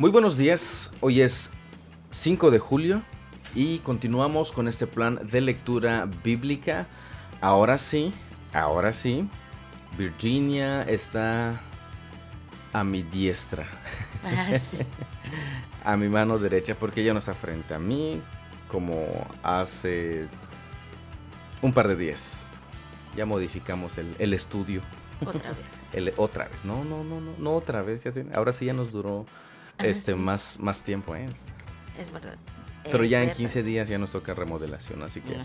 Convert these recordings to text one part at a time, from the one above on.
Muy buenos días, hoy es 5 de julio y continuamos con este plan de lectura bíblica. Ahora sí, ahora sí, Virginia está a mi diestra. Ah, sí. a mi mano derecha porque ella no está frente a mí como hace un par de días. Ya modificamos el, el estudio. Otra vez. El- otra vez. No, no, no, no, no otra vez. Ya tiene- ahora sí ya nos duró Ah, este sí. más, más tiempo, ¿eh? Es verdad. Pero Es ya en verdad. 15 días ya nos toca remodelación, así que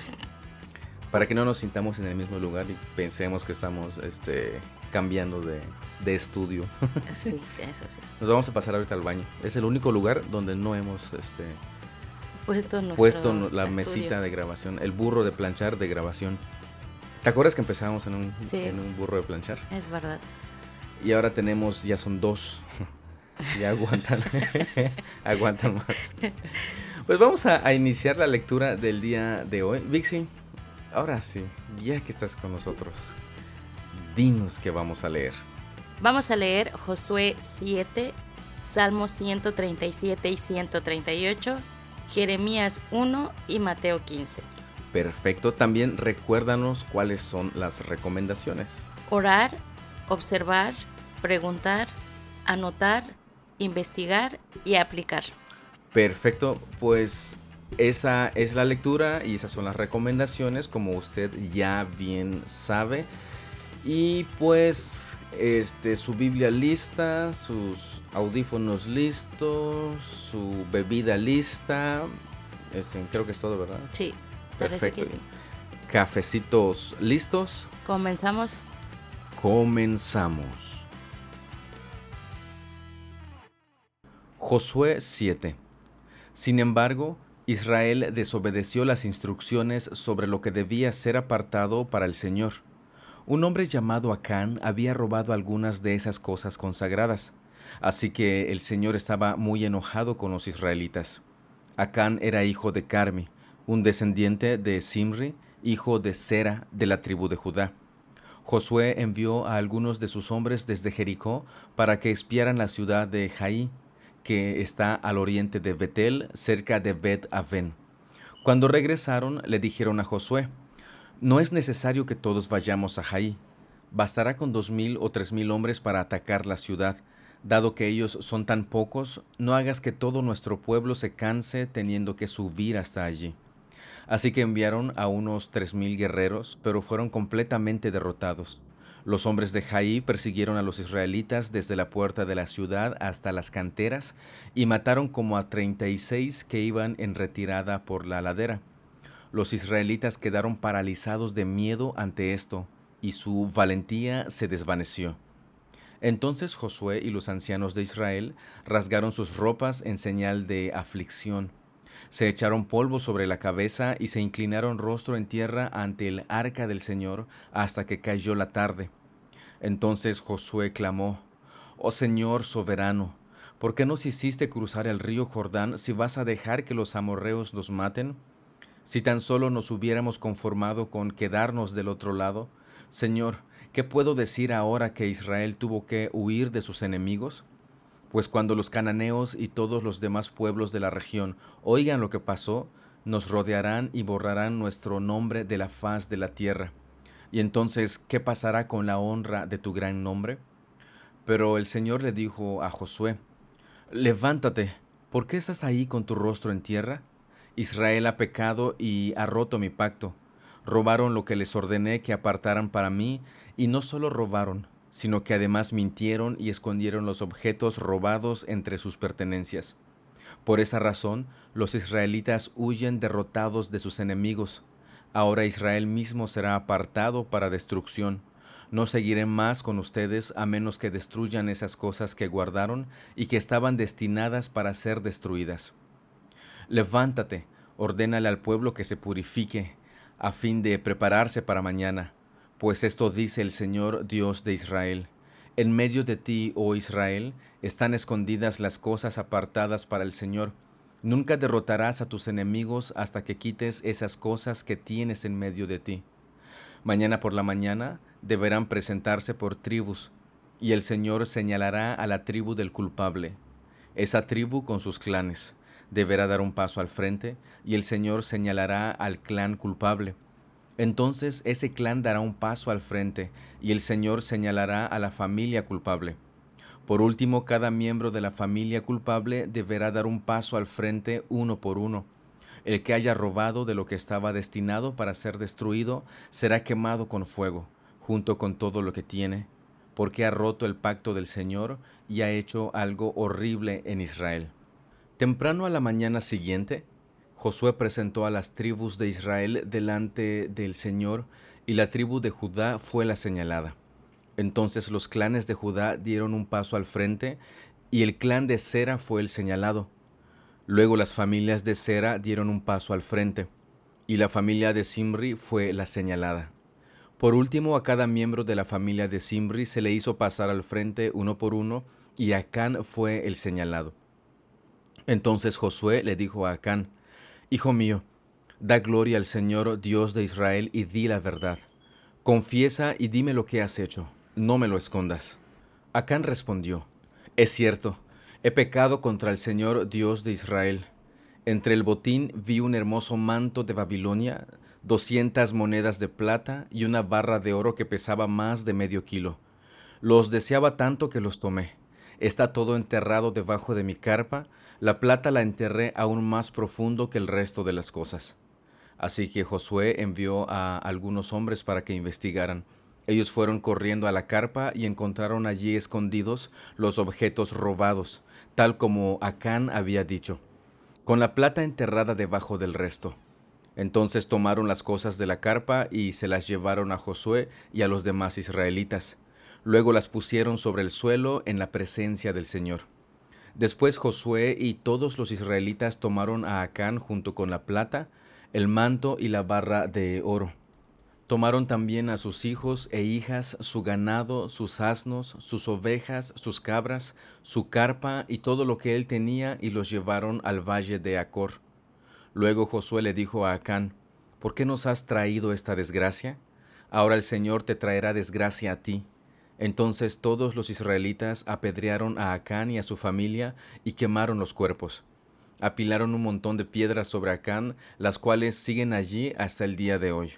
para que no nos sintamos en el mismo lugar y pensemos que estamos este, cambiando de, de estudio. Sí, eso sí. Nos vamos a pasar ahorita al baño. Es el único lugar donde no hemos este, Puesto, la estudio. mesita de grabación, el burro de planchar de grabación. ¿Te acuerdas que empezamos en un, Sí. en un burro de planchar? Es verdad. Y ahora tenemos, ya son dos. ya aguantan. aguantan más. Pues vamos a, a iniciar la lectura del día de hoy. Vixi, ahora sí, ya que estás con nosotros, dinos que vamos a leer. Vamos a leer Josué 7, Salmos 137 y 138, Jeremías 1 y Mateo 15. Perfecto, también recuérdanos cuáles son las recomendaciones. Orar, observar, preguntar, anotar, investigar y aplicar. Perfecto, pues esa es la lectura y esas son las recomendaciones, como usted ya bien sabe. Y pues este su Biblia lista, sus audífonos listos, su bebida lista. Este, creo que es todo, ¿verdad? Sí, Perfecto. que sí. Cafecitos listos. Comenzamos. Comenzamos. Josué 7. Sin embargo, Israel desobedeció las instrucciones sobre lo que debía ser apartado para el Señor. Un hombre llamado Acán había robado algunas de esas cosas consagradas, así que el Señor estaba muy enojado con los israelitas. Acán era hijo de Carmi, un descendiente de Simri, hijo de Sera de la tribu de Judá. Josué envió a algunos de sus hombres desde Jericó para que espiaran la ciudad de Jaí, que está al oriente de Betel, cerca de Bet Aven. Cuando regresaron, le dijeron a Josué: No es necesario que todos vayamos a Jaí. Bastará con dos mil o tres mil hombres para atacar la ciudad. Dado que ellos son tan pocos, no hagas que todo nuestro pueblo se canse teniendo que subir hasta allí. Así que enviaron a unos tres mil guerreros, pero fueron completamente derrotados. Los hombres de Jaí persiguieron a los israelitas desde la puerta de la ciudad hasta las canteras y mataron como a treinta y seis que iban en retirada por la ladera. Los israelitas quedaron paralizados de miedo ante esto, y su valentía se desvaneció. Entonces Josué y los ancianos de Israel rasgaron sus ropas en señal de aflicción. Se echaron polvo sobre la cabeza y se inclinaron rostro en tierra ante el arca del Señor hasta que cayó la tarde. Entonces Josué clamó, Oh Señor soberano, ¿por qué nos hiciste cruzar el río Jordán si vas a dejar que los amorreos nos maten? Si tan solo nos hubiéramos conformado con quedarnos del otro lado, Señor, ¿qué puedo decir ahora que Israel tuvo que huir de sus enemigos? Pues cuando los cananeos y todos los demás pueblos de la región oigan lo que pasó, nos rodearán y borrarán nuestro nombre de la faz de la tierra. Y entonces, ¿qué pasará con la honra de tu gran nombre? Pero el Señor le dijo a Josué, Levántate, ¿por qué estás ahí con tu rostro en tierra? Israel ha pecado y ha roto mi pacto. Robaron lo que les ordené que apartaran para mí, y no solo robaron, sino que además mintieron y escondieron los objetos robados entre sus pertenencias. Por esa razón, los israelitas huyen derrotados de sus enemigos. Ahora Israel mismo será apartado para destrucción. No seguiré más con ustedes a menos que destruyan esas cosas que guardaron y que estaban destinadas para ser destruidas. Levántate, ordénale al pueblo que se purifique, a fin de prepararse para mañana, pues esto dice el Señor Dios de Israel. En medio de ti, oh Israel, están escondidas las cosas apartadas para el Señor. Nunca derrotarás a tus enemigos hasta que quites esas cosas que tienes en medio de ti. Mañana por la mañana deberán presentarse por tribus, y el Señor señalará a la tribu del culpable. Esa tribu con sus clanes deberá dar un paso al frente y el Señor señalará al clan culpable. Entonces ese clan dará un paso al frente y el Señor señalará a la familia culpable. Por último, cada miembro de la familia culpable deberá dar un paso al frente uno por uno. El que haya robado de lo que estaba destinado para ser destruido será quemado con fuego, junto con todo lo que tiene, porque ha roto el pacto del Señor y ha hecho algo horrible en Israel. Temprano a la mañana siguiente, Josué presentó a las tribus de Israel delante del Señor y la tribu de Judá fue la señalada. Entonces los clanes de Judá dieron un paso al frente y el clan de Sera fue el señalado. Luego las familias de Sera dieron un paso al frente y la familia de Simri fue la señalada. Por último, a cada miembro de la familia de Simri se le hizo pasar al frente uno por uno y Acán fue el señalado. Entonces Josué le dijo a Acán, Hijo mío, da gloria al Señor Dios de Israel y di la verdad. Confiesa y dime lo que has hecho no me lo escondas. Acán respondió, Es cierto, he pecado contra el Señor Dios de Israel. Entre el botín vi un hermoso manto de Babilonia, doscientas monedas de plata y una barra de oro que pesaba más de medio kilo. Los deseaba tanto que los tomé. Está todo enterrado debajo de mi carpa, la plata la enterré aún más profundo que el resto de las cosas. Así que Josué envió a algunos hombres para que investigaran. Ellos fueron corriendo a la carpa y encontraron allí escondidos los objetos robados, tal como Acán había dicho, con la plata enterrada debajo del resto. Entonces tomaron las cosas de la carpa y se las llevaron a Josué y a los demás israelitas. Luego las pusieron sobre el suelo en la presencia del Señor. Después Josué y todos los israelitas tomaron a Acán junto con la plata, el manto y la barra de oro Tomaron también a sus hijos e hijas, su ganado, sus asnos, sus ovejas, sus cabras, su carpa y todo lo que él tenía y los llevaron al valle de Acor. Luego Josué le dijo a Acán, ¿por qué nos has traído esta desgracia? Ahora el Señor te traerá desgracia a ti. Entonces todos los israelitas apedrearon a Acán y a su familia y quemaron los cuerpos. Apilaron un montón de piedras sobre Acán, las cuales siguen allí hasta el día de hoy.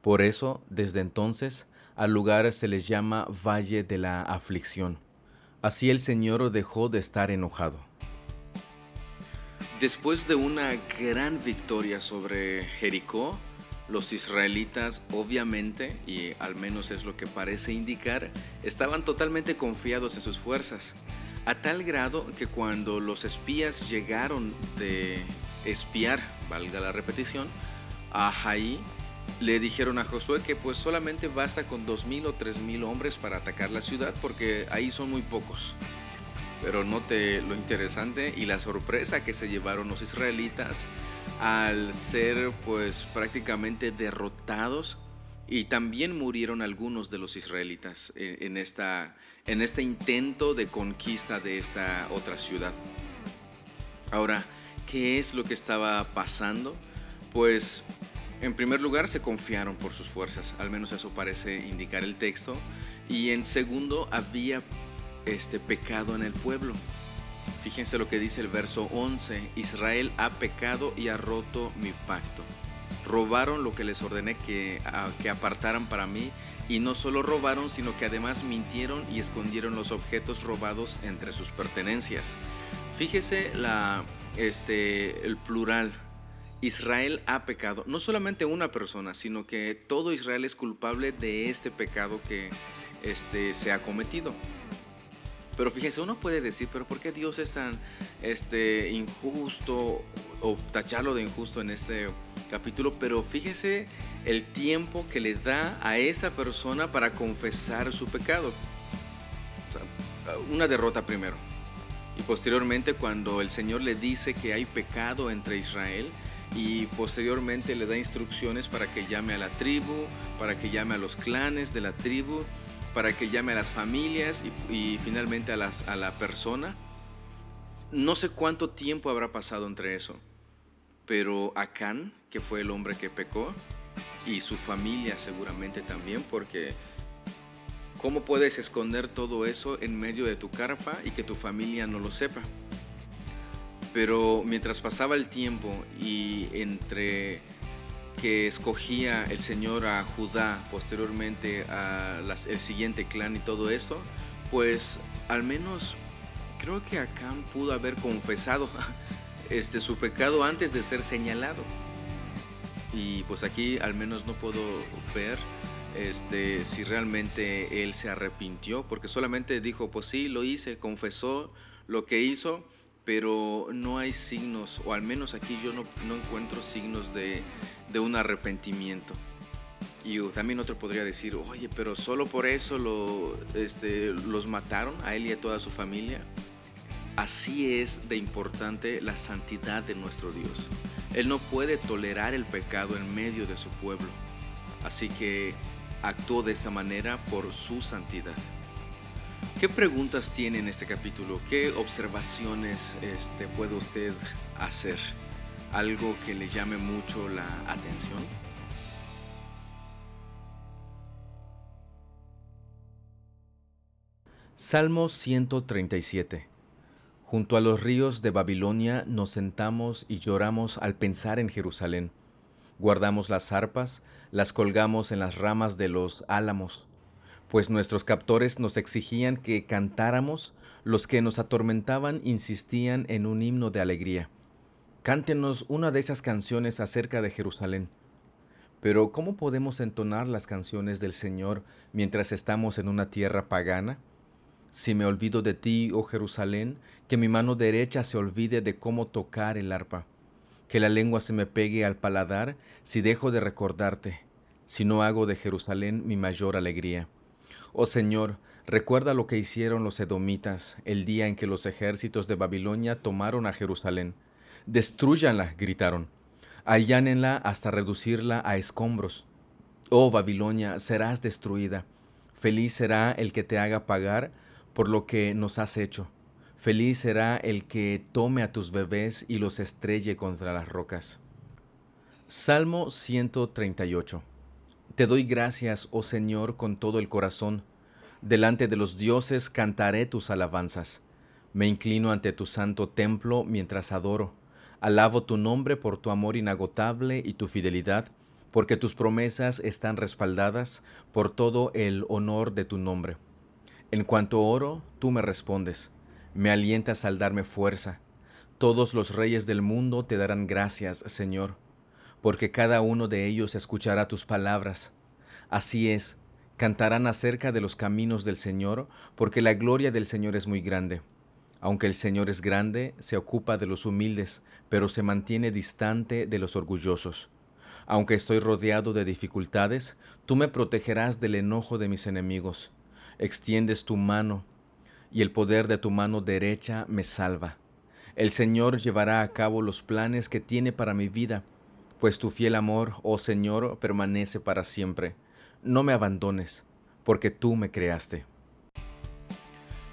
Por eso, desde entonces, al lugar se les llama Valle de la Aflicción. Así el Señor dejó de estar enojado. Después de una gran victoria sobre Jericó, los israelitas obviamente, y al menos es lo que parece indicar, estaban totalmente confiados en sus fuerzas, a tal grado que cuando los espías llegaron de espiar, valga la repetición, a Jaí, le dijeron a Josué que pues solamente basta con dos mil o tres mil hombres para atacar la ciudad porque ahí son muy pocos. Pero note lo interesante y la sorpresa que se llevaron los israelitas al ser pues prácticamente derrotados y también murieron algunos de los israelitas en, esta, en este intento de conquista de esta otra ciudad. Ahora, ¿qué es lo que estaba pasando? Pues en primer lugar, se confiaron por sus fuerzas, al menos eso parece indicar el texto. Y en segundo, había este pecado en el pueblo. Fíjense lo que dice el verso 11, Israel ha pecado y ha roto mi pacto. Robaron lo que les ordené que, que apartaran para mí y no solo robaron, sino que además mintieron y escondieron los objetos robados entre sus pertenencias. Fíjese este, el plural, Israel ha pecado. No solamente una persona, sino que todo Israel es culpable de este pecado que este, se ha cometido. Pero fíjense, uno puede decir, pero ¿por qué Dios es tan este, injusto o tacharlo de injusto en este capítulo? Pero fíjese el tiempo que le da a esa persona para confesar su pecado. una derrota primero. Y posteriormente cuando el Señor le dice que hay pecado entre Israel, y posteriormente le da instrucciones para que llame a la tribu, para que llame a los clanes de la tribu, para que llame a las familias y, finalmente a, las, a la persona. No sé cuánto tiempo habrá pasado entre eso, pero Acán, que fue el hombre que pecó, y su familia seguramente también, porque ¿cómo puedes esconder todo eso en medio de tu carpa y que tu familia no lo sepa? Pero mientras pasaba el tiempo y entre que escogía el Señor a Judá, posteriormente a el siguiente clan y todo eso, pues al menos creo que Acán pudo haber confesado este, su pecado antes de ser señalado. Y pues aquí al menos no puedo ver este, si realmente él se arrepintió, porque solamente dijo, pues sí, lo hice, confesó lo que hizo, pero no hay signos, o al menos aquí yo no, encuentro signos de, un arrepentimiento. Y también otro podría decir, oye, pero solo por eso este, los mataron a él y a toda su familia. Así es de importante la santidad de nuestro Dios. Él no puede tolerar el pecado en medio de su pueblo. Así que actuó de esta manera por su santidad. ¿Qué preguntas tiene en este capítulo? ¿Qué observaciones este, puede usted hacer? ¿Algo que le llame mucho la atención? Salmo 137 Junto a los ríos de Babilonia nos sentamos y lloramos al pensar en Jerusalén. Guardamos las arpas, las colgamos en las ramas de los álamos pues nuestros captores nos exigían que cantáramos, los que nos atormentaban insistían en un himno de alegría. Cántenos una de esas canciones acerca de Jerusalén. Pero ¿cómo podemos entonar las canciones del Señor mientras estamos en una tierra pagana? Si me olvido de ti, oh Jerusalén, que mi mano derecha se olvide de cómo tocar el arpa, que la lengua se me pegue al paladar si dejo de recordarte, si no hago de Jerusalén mi mayor alegría. Oh Señor, recuerda lo que hicieron los edomitas el día en que los ejércitos de Babilonia tomaron a Jerusalén. Destruyanla, gritaron. Allánenla hasta reducirla a escombros. Oh Babilonia, serás destruida. Feliz será el que te haga pagar por lo que nos has hecho. Feliz será el que tome a tus bebés y los estrelle contra las rocas. Salmo 138 te doy gracias, oh Señor, con todo el corazón. Delante de los dioses cantaré tus alabanzas. Me inclino ante tu santo templo mientras adoro. Alabo tu nombre por tu amor inagotable y tu fidelidad, porque tus promesas están respaldadas por todo el honor de tu nombre. En cuanto oro, tú me respondes. Me alientas al darme fuerza. Todos los reyes del mundo te darán gracias, Señor porque cada uno de ellos escuchará tus palabras. Así es, cantarán acerca de los caminos del Señor, porque la gloria del Señor es muy grande. Aunque el Señor es grande, se ocupa de los humildes, pero se mantiene distante de los orgullosos. Aunque estoy rodeado de dificultades, tú me protegerás del enojo de mis enemigos. Extiendes tu mano, y el poder de tu mano derecha me salva. El Señor llevará a cabo los planes que tiene para mi vida, pues tu fiel amor, oh Señor, permanece para siempre. No me abandones, porque tú me creaste.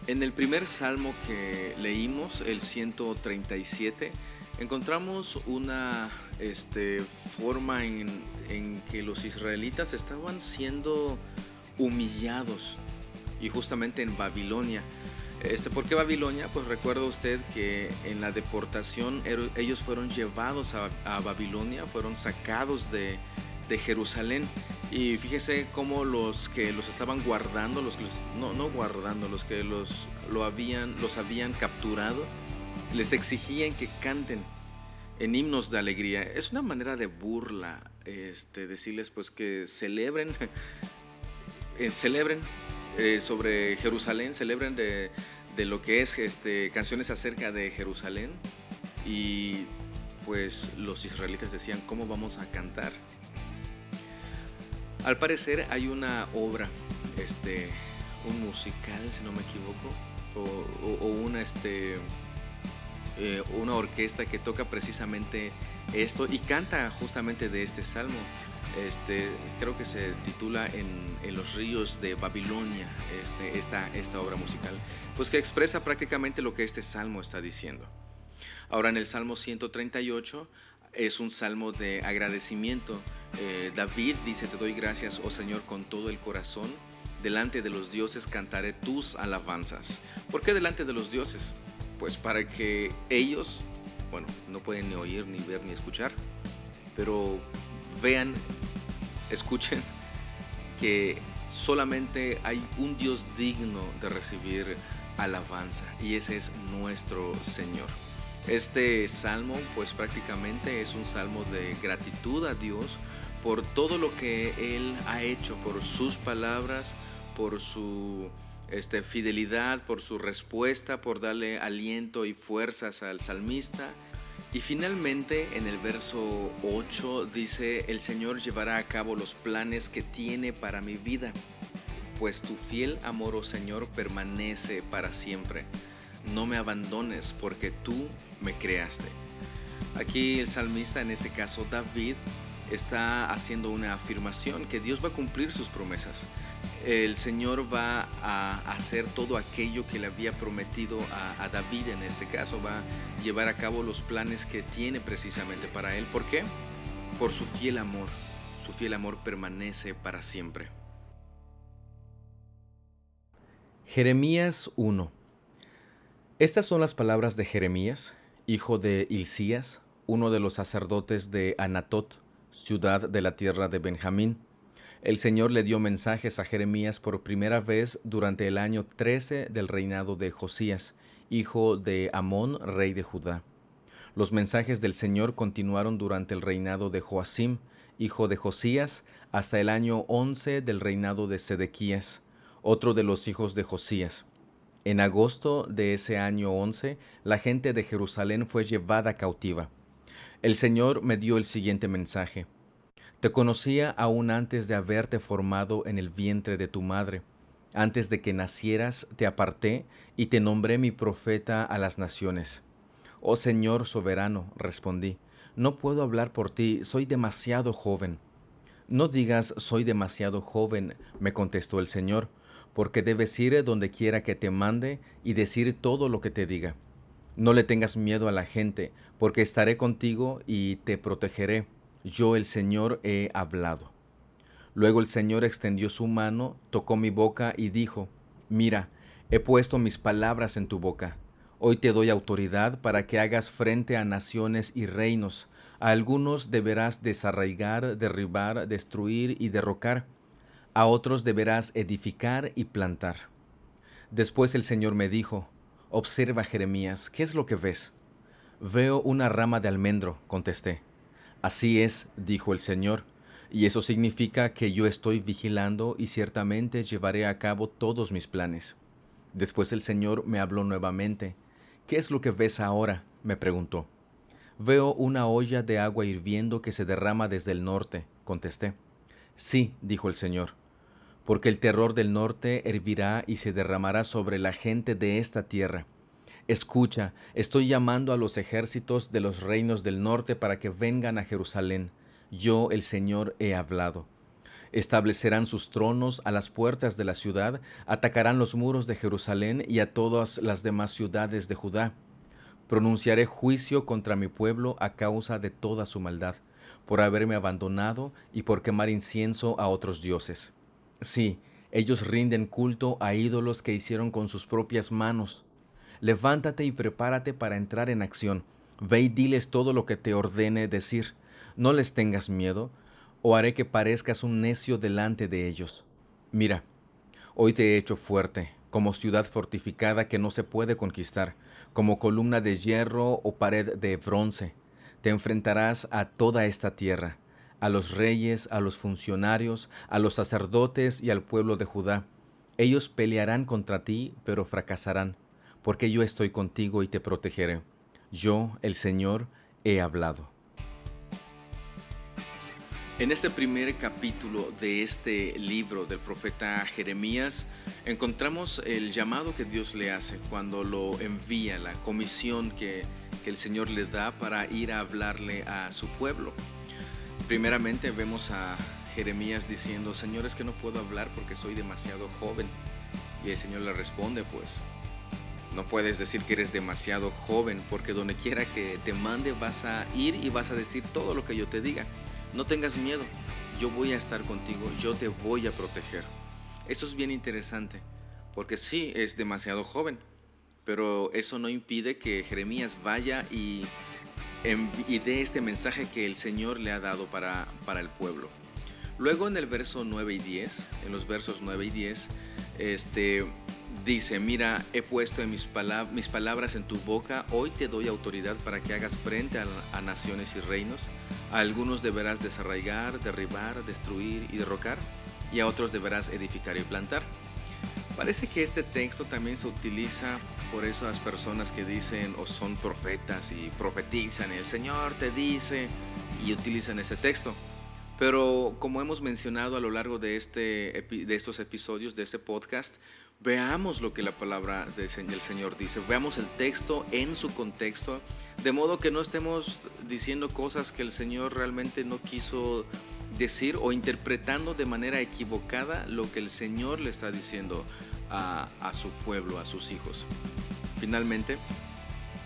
En el primer salmo que leímos, el 137, encontramos una este, forma en, en que los israelitas estaban siendo humillados y justamente en Babilonia. Este, ¿Por qué Babilonia? Pues recuerda usted que en la deportación ellos fueron llevados a, Babilonia, fueron sacados de, Jerusalén. Y fíjese cómo los que los estaban guardando, los que no, no guardando, los que los, lo habían, los habían capturado, les exigían que canten en himnos de alegría. Es una manera de burla, este, decirles pues que celebren, eh, celebren eh, sobre Jerusalén, celebren de, lo que es este, canciones acerca de Jerusalén y pues los israelitas decían, ¿cómo vamos a cantar? Al parecer hay una obra, este, un musical, si no me equivoco, o, una, este, eh, una orquesta que toca precisamente esto y canta justamente de este salmo. Este, creo que se titula en, los ríos de Babilonia, este, esta, esta obra musical, pues que expresa prácticamente lo que este salmo está diciendo. Ahora en el Salmo 138 es un salmo de agradecimiento. Eh, David dice, te doy gracias, oh Señor, con todo el corazón. Delante de los dioses cantaré tus alabanzas. ¿Por qué delante de los dioses? Pues para que ellos bueno, no pueden ni oír, ni ver, ni escuchar, pero vean, escuchen que solamente hay un Dios digno de recibir alabanza y ese es nuestro Señor. Este salmo pues prácticamente es un salmo de gratitud a Dios por todo lo que Él ha hecho, por sus palabras, por su este, fidelidad, por su respuesta, por darle aliento y fuerzas al salmista. Y finalmente en el verso 8 dice, el Señor llevará a cabo los planes que tiene para mi vida, pues tu fiel amor, oh Señor, permanece para siempre. No me abandones porque tú me creaste. Aquí el salmista, en este caso David, está haciendo una afirmación que Dios va a cumplir sus promesas. El Señor va a hacer todo aquello que le había prometido a, David en este caso, va a llevar a cabo los planes que tiene precisamente para él. ¿Por qué? Por su fiel amor. Su fiel amor permanece para siempre. Jeremías 1 Estas son las palabras de Jeremías, hijo de Hilcías, uno de los sacerdotes de Anatot, ciudad de la tierra de Benjamín. El Señor le dio mensajes a Jeremías por primera vez durante el año 13 del reinado de Josías, hijo de Amón, rey de Judá. Los mensajes del Señor continuaron durante el reinado de Joacim, hijo de Josías, hasta el año 11 del reinado de Sedequías, otro de los hijos de Josías. En agosto de ese año 11, la gente de Jerusalén fue llevada cautiva. El Señor me dio el siguiente mensaje. Te conocía aún antes de haberte formado en el vientre de tu madre. Antes de que nacieras te aparté y te nombré mi profeta a las naciones. Oh Señor soberano, respondí, no puedo hablar por ti, soy demasiado joven. No digas soy demasiado joven, me contestó el Señor, porque debes ir donde quiera que te mande y decir todo lo que te diga. No le tengas miedo a la gente, porque estaré contigo y te protegeré. Yo el Señor he hablado. Luego el Señor extendió su mano, tocó mi boca y dijo, Mira, he puesto mis palabras en tu boca. Hoy te doy autoridad para que hagas frente a naciones y reinos. A algunos deberás desarraigar, derribar, destruir y derrocar. A otros deberás edificar y plantar. Después el Señor me dijo, Observa, Jeremías, ¿qué es lo que ves? Veo una rama de almendro, contesté. Así es, dijo el Señor, y eso significa que yo estoy vigilando y ciertamente llevaré a cabo todos mis planes. Después el Señor me habló nuevamente. ¿Qué es lo que ves ahora? me preguntó. Veo una olla de agua hirviendo que se derrama desde el norte, contesté. Sí, dijo el Señor, porque el terror del norte hervirá y se derramará sobre la gente de esta tierra. Escucha, estoy llamando a los ejércitos de los reinos del norte para que vengan a Jerusalén. Yo, el Señor, he hablado. Establecerán sus tronos a las puertas de la ciudad, atacarán los muros de Jerusalén y a todas las demás ciudades de Judá. Pronunciaré juicio contra mi pueblo a causa de toda su maldad, por haberme abandonado y por quemar incienso a otros dioses. Sí, ellos rinden culto a ídolos que hicieron con sus propias manos. Levántate y prepárate para entrar en acción. Ve y diles todo lo que te ordene decir. No les tengas miedo, o haré que parezcas un necio delante de ellos. Mira, hoy te he hecho fuerte, como ciudad fortificada que no se puede conquistar, como columna de hierro o pared de bronce. Te enfrentarás a toda esta tierra a los reyes, a los funcionarios, a los sacerdotes y al pueblo de Judá. Ellos pelearán contra ti, pero fracasarán, porque yo estoy contigo y te protegeré. Yo, el Señor, he hablado. En este primer capítulo de este libro del profeta Jeremías encontramos el llamado que Dios le hace cuando lo envía, la comisión que, el Señor le da para ir a hablarle a su pueblo. Primeramente vemos a Jeremías diciendo, Señor, es que no puedo hablar porque soy demasiado joven. Y el Señor le responde, pues no puedes decir que eres demasiado joven porque donde quiera que te mande vas a ir y vas a decir todo lo que yo te diga. No tengas miedo, yo voy a estar contigo, yo te voy a proteger. Eso es bien interesante, porque sí, es demasiado joven, pero eso no impide que Jeremías vaya y y de este mensaje que el Señor le ha dado para, para el pueblo. Luego en el verso 9 y 10, en los versos 9 y 10, este, dice, mira, he puesto mis, mis palabras en tu boca, hoy te doy autoridad para que hagas frente a, a naciones y reinos, a algunos deberás desarraigar, derribar, destruir y derrocar, y a otros deberás edificar y plantar. Parece que este texto también se utiliza por esas personas que dicen o son profetas y profetizan, el Señor te dice, y utilizan ese texto. Pero como hemos mencionado a lo largo de, este, de estos episodios, de este podcast, veamos lo que la palabra del Señor dice, veamos el texto en su contexto, de modo que no estemos diciendo cosas que el Señor realmente no quiso decir o interpretando de manera equivocada lo que el Señor le está diciendo a, su pueblo, a sus hijos. Finalmente,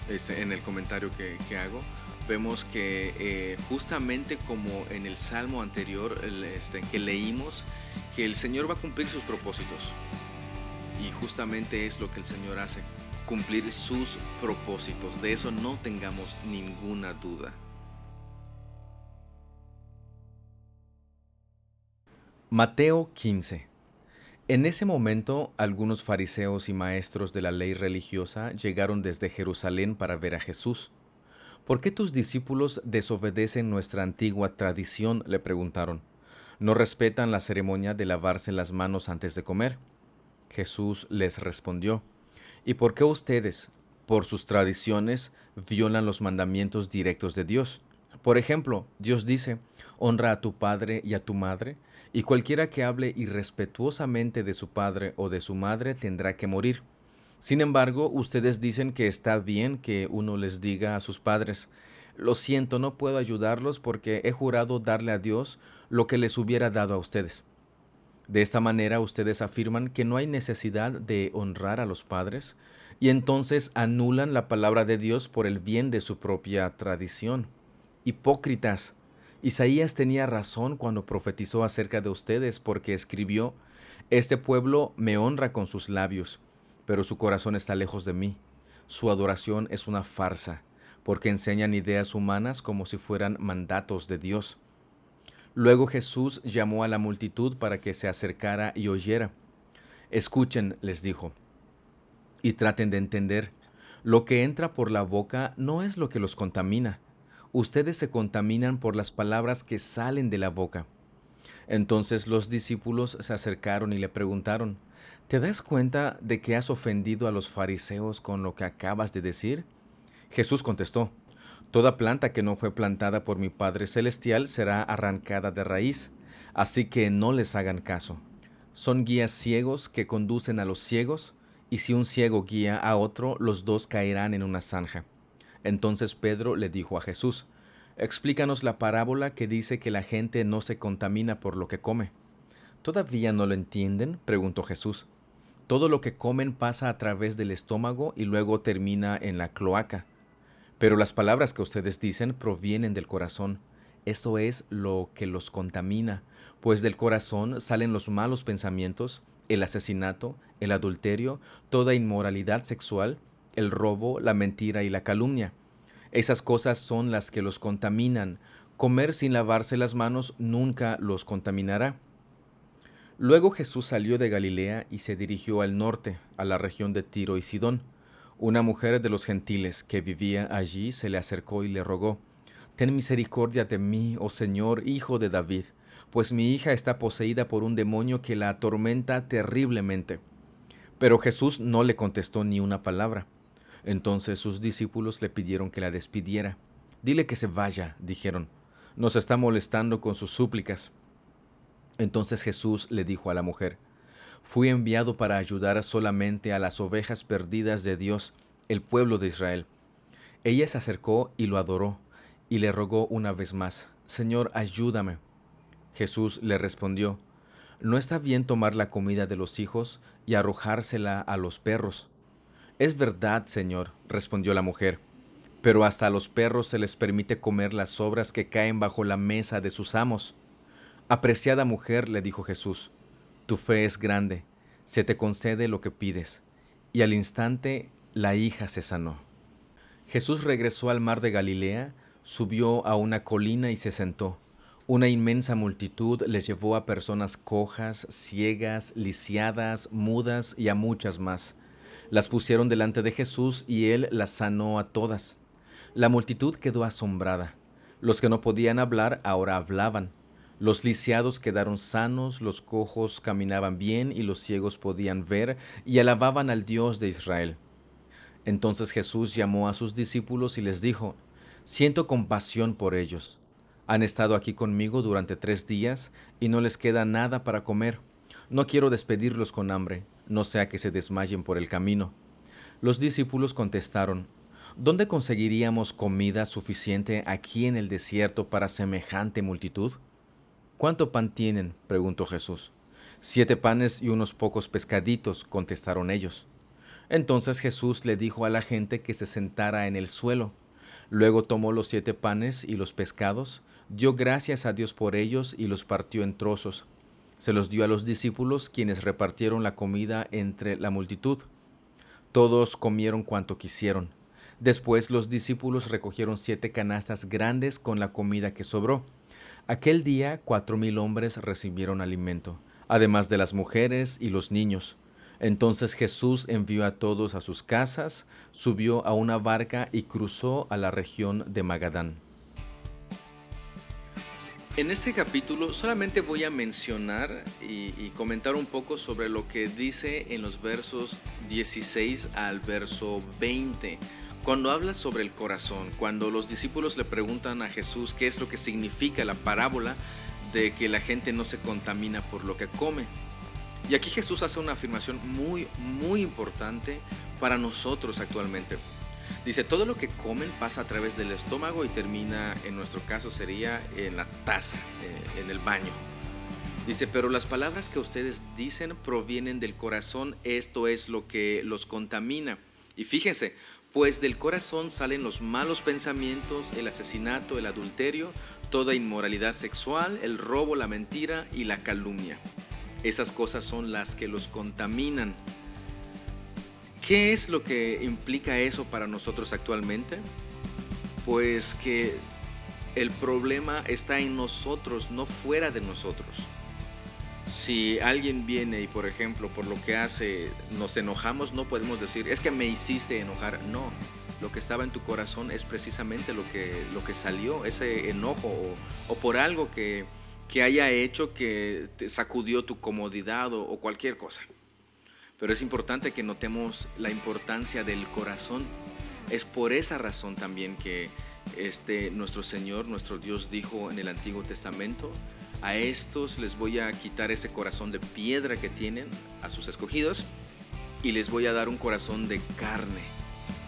este, en el comentario que hago, vemos que eh, justamente como en el salmo anterior este, que leímos, que el Señor va a cumplir sus propósitos. Y justamente es lo que el Señor hace, cumplir sus propósitos. De eso no tengamos ninguna duda. Mateo 15 En ese momento, algunos fariseos y maestros de la ley religiosa llegaron desde Jerusalén para ver a Jesús. ¿Por qué tus discípulos desobedecen nuestra antigua tradición? le preguntaron. ¿No respetan la ceremonia de lavarse las manos antes de comer? Jesús les respondió, ¿Y por qué ustedes, por sus tradiciones, violan los mandamientos directos de Dios? Por ejemplo, Dios dice, honra a tu padre y a tu madre, y cualquiera que hable irrespetuosamente de su padre o de su madre tendrá que morir. Sin embargo, ustedes dicen que está bien que uno les diga a sus padres, lo siento, no puedo ayudarlos porque he jurado darle a Dios lo que les hubiera dado a ustedes. De esta manera ustedes afirman que no hay necesidad de honrar a los padres y entonces anulan la palabra de Dios por el bien de su propia tradición. Hipócritas. Isaías tenía razón cuando profetizó acerca de ustedes porque escribió, Este pueblo me honra con sus labios pero su corazón está lejos de mí. Su adoración es una farsa, porque enseñan ideas humanas como si fueran mandatos de Dios. Luego Jesús llamó a la multitud para que se acercara y oyera. Escuchen, les dijo, y traten de entender. Lo que entra por la boca no es lo que los contamina. Ustedes se contaminan por las palabras que salen de la boca. Entonces los discípulos se acercaron y le preguntaron, ¿Te das cuenta de que has ofendido a los fariseos con lo que acabas de decir? Jesús contestó, Toda planta que no fue plantada por mi Padre Celestial será arrancada de raíz, así que no les hagan caso. Son guías ciegos que conducen a los ciegos, y si un ciego guía a otro, los dos caerán en una zanja. Entonces Pedro le dijo a Jesús, Explícanos la parábola que dice que la gente no se contamina por lo que come. ¿Todavía no lo entienden? preguntó Jesús. Todo lo que comen pasa a través del estómago y luego termina en la cloaca. Pero las palabras que ustedes dicen provienen del corazón. Eso es lo que los contamina, pues del corazón salen los malos pensamientos, el asesinato, el adulterio, toda inmoralidad sexual, el robo, la mentira y la calumnia. Esas cosas son las que los contaminan. Comer sin lavarse las manos nunca los contaminará. Luego Jesús salió de Galilea y se dirigió al norte, a la región de Tiro y Sidón. Una mujer de los gentiles que vivía allí se le acercó y le rogó, Ten misericordia de mí, oh Señor, hijo de David, pues mi hija está poseída por un demonio que la atormenta terriblemente. Pero Jesús no le contestó ni una palabra. Entonces sus discípulos le pidieron que la despidiera. Dile que se vaya, dijeron. Nos está molestando con sus súplicas. Entonces Jesús le dijo a la mujer, Fui enviado para ayudar solamente a las ovejas perdidas de Dios, el pueblo de Israel. Ella se acercó y lo adoró, y le rogó una vez más, Señor, ayúdame. Jesús le respondió, No está bien tomar la comida de los hijos y arrojársela a los perros. Es verdad, Señor, respondió la mujer, pero hasta a los perros se les permite comer las sobras que caen bajo la mesa de sus amos. Apreciada mujer, le dijo Jesús, tu fe es grande, se te concede lo que pides. Y al instante la hija se sanó. Jesús regresó al mar de Galilea, Subió a una colina y se sentó. Una inmensa multitud les llevó a personas cojas, ciegas, lisiadas, mudas y a muchas más. Las pusieron delante de Jesús y él las sanó a todas. La multitud quedó asombrada. Los que no podían hablar ahora hablaban. Los lisiados quedaron sanos, los cojos caminaban bien y los ciegos podían ver y alababan al Dios de Israel. Entonces Jesús llamó a sus discípulos y les dijo, Siento compasión por ellos han estado aquí conmigo durante tres días y no les queda nada para comer. No quiero despedirlos con hambre, no sea que se desmayen por el camino. Los discípulos contestaron, ¿Dónde conseguiríamos comida suficiente aquí en el desierto para semejante multitud? ¿Cuánto pan tienen? preguntó Jesús. Siete panes y unos pocos pescaditos, contestaron ellos. Entonces Jesús le dijo a la gente que se sentara en el suelo. Luego tomó los siete panes y los pescados, dio gracias a Dios por ellos y los partió en trozos. Se los dio a los discípulos, quienes repartieron la comida entre la multitud. Todos comieron cuanto quisieron. Después los discípulos recogieron siete canastas grandes con la comida que sobró. Aquel día cuatro mil hombres recibieron alimento, además de las mujeres y los niños. Entonces Jesús envió a todos a sus casas, subió a una barca y cruzó a la región de Magadán. En este capítulo solamente voy a mencionar y, comentar un poco sobre lo que dice en los versos 16 al verso 20. Cuando habla sobre el corazón, cuando los discípulos le preguntan a Jesús qué es lo que significa la parábola de que la gente no se contamina por lo que come. Y aquí Jesús hace una afirmación muy, muy importante para nosotros actualmente. Dice, todo lo que comen pasa a través del estómago y termina, en nuestro caso sería en la taza, eh, en el baño. Dice, pero las palabras que ustedes dicen provienen del corazón, esto es lo que los contamina. Y fíjense, pues del corazón salen los malos pensamientos, el asesinato, el adulterio, toda inmoralidad sexual, el robo, la mentira y la calumnia. Esas cosas son las que los contaminan. ¿Qué es lo que implica eso para nosotros actualmente? Pues que el problema está en nosotros, no fuera de nosotros. Si alguien viene y, por ejemplo, por lo que hace, nos enojamos, no podemos decir, es que me hiciste enojar. No, lo que estaba en tu corazón es precisamente lo que, lo que salió, ese enojo, o, por algo que, haya hecho que te sacudió tu comodidad o cualquier cosa. Pero es importante que notemos la importancia del corazón. Es por esa razón también que este, nuestro Señor, nuestro Dios dijo en el Antiguo Testamento, a estos les voy a quitar ese corazón de piedra que tienen, a sus escogidos, y les voy a dar un corazón de carne.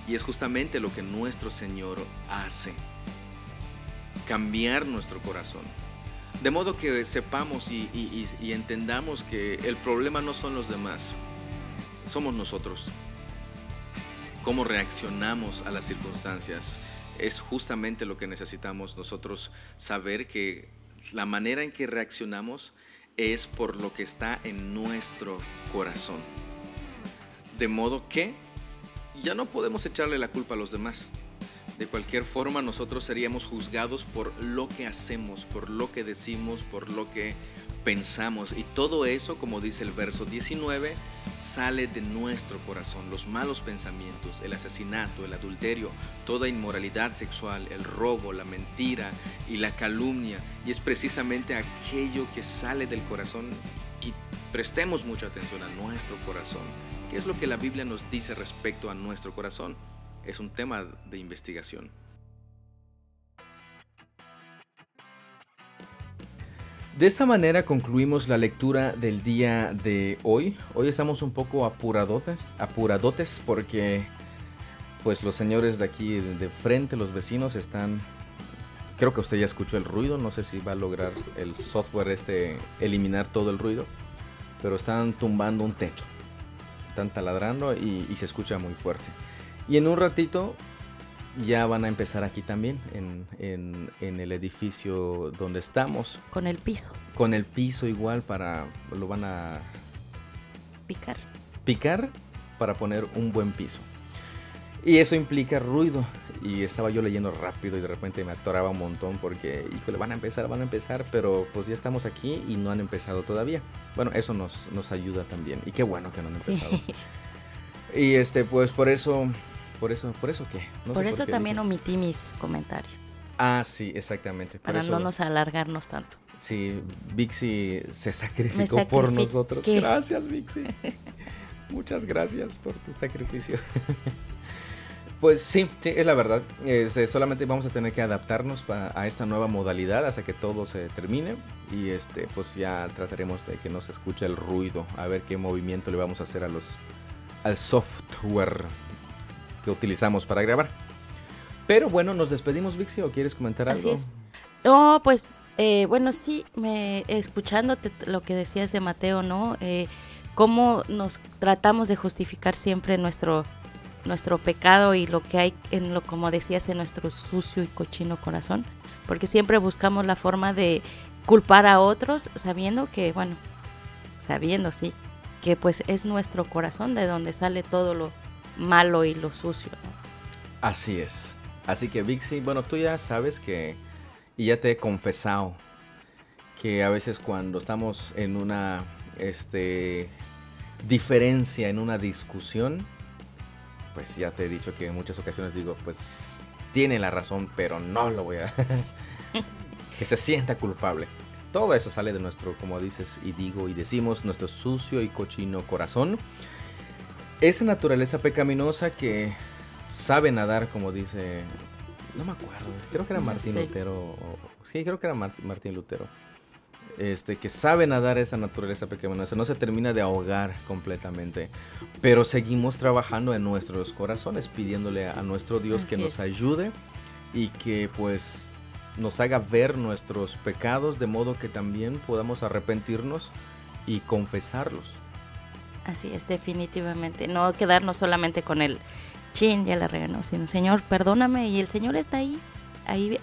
Y es justamente lo que nuestro Señor hace, cambiar nuestro corazón. De modo que sepamos y entendamos que el problema no son los demás, somos nosotros. Cómo reaccionamos a las circunstancias es justamente lo que necesitamos nosotros saber que la manera en que reaccionamos es por lo que está en nuestro corazón. De modo que ya no podemos echarle la culpa a los demás. De cualquier forma nosotros seríamos juzgados por lo que hacemos, por lo que decimos, por lo que pensamos. Y todo eso, como dice el verso 19, sale de nuestro corazón. Los malos pensamientos, el asesinato, el adulterio, toda inmoralidad sexual, el robo, la mentira y la calumnia. Y es precisamente aquello que sale del corazón. Y prestemos mucha atención a nuestro corazón. ¿Qué es lo que la Biblia nos dice respecto a nuestro corazón? Es un tema de investigación. De esta manera concluimos la lectura del día de hoy. Hoy estamos un poco apuradotes, apuradotes porque pues los señores de aquí de frente, los vecinos están creo que usted ya escuchó el ruido, no sé si va a lograr el software este eliminar todo el ruido, pero están tumbando un techo. Están taladrando y, y se escucha muy fuerte. Y en un ratito ya van a empezar aquí también, en, el edificio donde estamos. Con el piso. Con el piso igual para, lo van a... Picar. Picar para poner un buen piso. Y eso implica ruido. y estaba yo leyendo rápido y de repente me atoraba un montón porque, híjole, van a empezar, van a empezar, pero pues ya estamos aquí y no han empezado todavía. Bueno, eso nos, nos ayuda también y qué bueno que no han empezado. Y este, pues por eso, por eso, por eso qué. por eso también omití mis comentarios. Ah, sí, exactamente. Para no nos alargarnos tanto. Sí, Vixi se sacrificó por nosotros. Gracias, Vixi. Muchas gracias por tu sacrificio. Pues sí, sí, es la verdad. Este, solamente vamos a tener que adaptarnos a esta nueva modalidad hasta que todo se termine. Y este, pues ya trataremos de que no se escuche el ruido. A ver qué movimiento le vamos a hacer a los, al software que utilizamos para grabar. Pero bueno, nos despedimos, Vixi, ¿o quieres comentar algo? Así es. No, pues eh, bueno, sí, me, escuchándote lo que decías de Mateo, ¿no? Eh, cómo nos tratamos de justificar siempre nuestro nuestro pecado y lo que hay en lo como decías en nuestro sucio y cochino corazón, porque siempre buscamos la forma de culpar a otros sabiendo que bueno, sabiendo sí, que pues es nuestro corazón de donde sale todo lo malo y lo sucio. Así es. Así que Vixi, bueno, tú ya sabes que y ya te he confesado que a veces cuando estamos en una este diferencia en una discusión, pues ya te he dicho que en muchas ocasiones digo, pues tiene la razón, pero no lo voy a... que se sienta culpable. Todo eso sale de nuestro, como dices y digo y decimos, nuestro sucio y cochino corazón. Esa naturaleza pecaminosa que sabe nadar, como dice... No me acuerdo, creo que era Martín Lutero. sí, creo que era Martín Lutero este, que sabe nadar esa naturaleza pecaminosa, no se termina de ahogar completamente, pero seguimos trabajando en nuestros corazones, pidiéndole a nuestro Dios que nos ayude y que pues nos haga ver nuestros pecados de modo que también podamos arrepentirnos y confesarlos. Así es, definitivamente. No quedarnos solamente con el chin, ya la reganó, sino Señor, perdóname. Y el Señor está ahí, ahí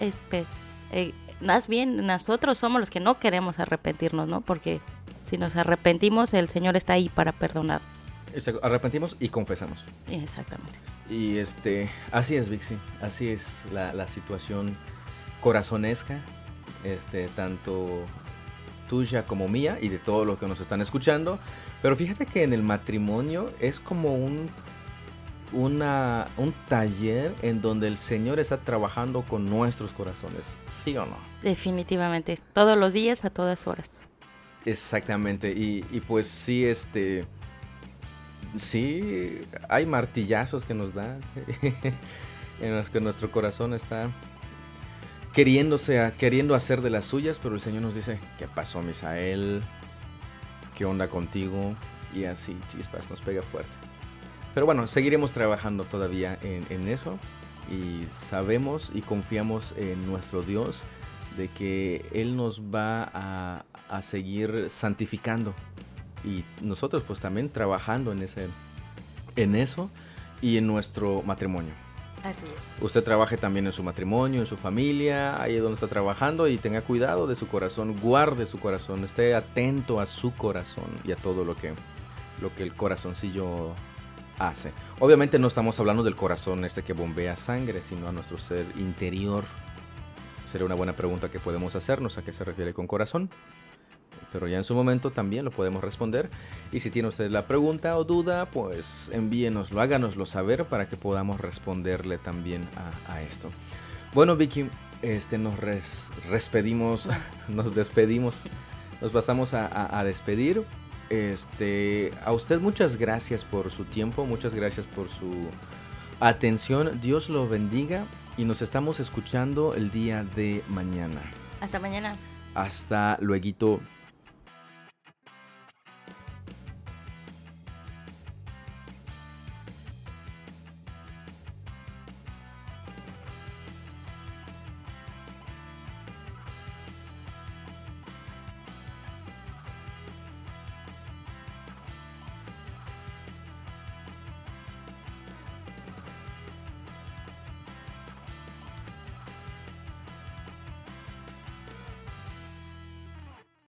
eh, más bien nosotros somos los que no queremos arrepentirnos, ¿no? Porque si nos arrepentimos, el Señor está ahí para perdonarnos. Arrepentimos y confesamos. Exactamente. Y este, así es, Vixi. Así es la, situación corazonesca, este, tanto tuya como mía y de todos los que nos están escuchando. Pero fíjate que en el matrimonio es como un una, un taller en donde el Señor está trabajando con nuestros corazones, ¿sí o no? Definitivamente, todos los días, a todas horas. Exactamente, y, pues sí, este, sí, hay martillazos que nos da, en los que nuestro corazón está queriéndose, queriendo hacer de las suyas, pero el Señor nos dice, ¿qué pasó, Misael? ¿Qué onda contigo? Y así, chispas, nos pega fuerte. Pero bueno, seguiremos trabajando todavía en, eso y sabemos y confiamos en nuestro Dios de que Él nos va a, a, seguir santificando y nosotros pues también trabajando en, ese, en eso y en nuestro matrimonio. Así es. Usted trabaje también en su matrimonio, en su familia, ahí es donde está trabajando y tenga cuidado de su corazón, guarde su corazón, esté atento a su corazón y a todo lo que, lo que el corazoncillo hace. Obviamente no estamos hablando del corazón este que bombea sangre, sino a nuestro ser interior. Sería una buena pregunta que podemos hacernos a qué se refiere con corazón. Pero ya en su momento también lo podemos responder. Y si tiene usted la pregunta o duda, pues envíenoslo, háganoslo saber para que podamos responderle también a, esto. Bueno, Vicky, este, nos despedimos, nos despedimos, nos pasamos a despedir. Este, a usted muchas gracias por su tiempo, muchas gracias por su atención. Dios lo bendiga y nos estamos escuchando el día de mañana. Hasta mañana. Hasta luego.